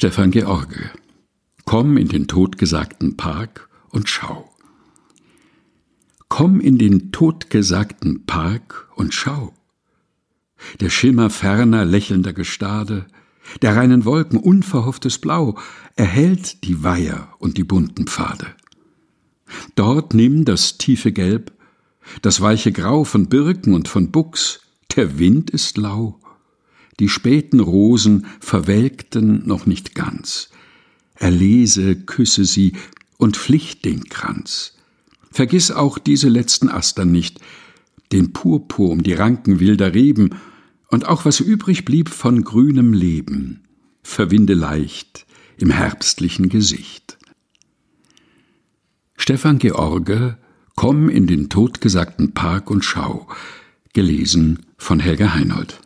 Stefan George. Komm in den totgesagten Park und schau. Komm in den totgesagten Park und schau. Der Schimmer ferner lächelnder Gestade, der reinen Wolken unverhofftes Blau erhellt die Weiher und die bunten Pfade. Dort nimm das tiefe Gelb, das weiche Grau von Birken und von Buchs, der Wind ist lau, die späten Rosen verwelkten noch nicht ganz. Erlese, küsse sie und pflicht den Kranz. Vergiss auch diese letzten Astern nicht, den Purpur um die Ranken wilder Reben und auch was übrig blieb von grünem Leben, verwinde leicht im herbstlichen Gesicht. Stefan George, Komm in den totgesagten Park und schau, gelesen von Helga Heinold.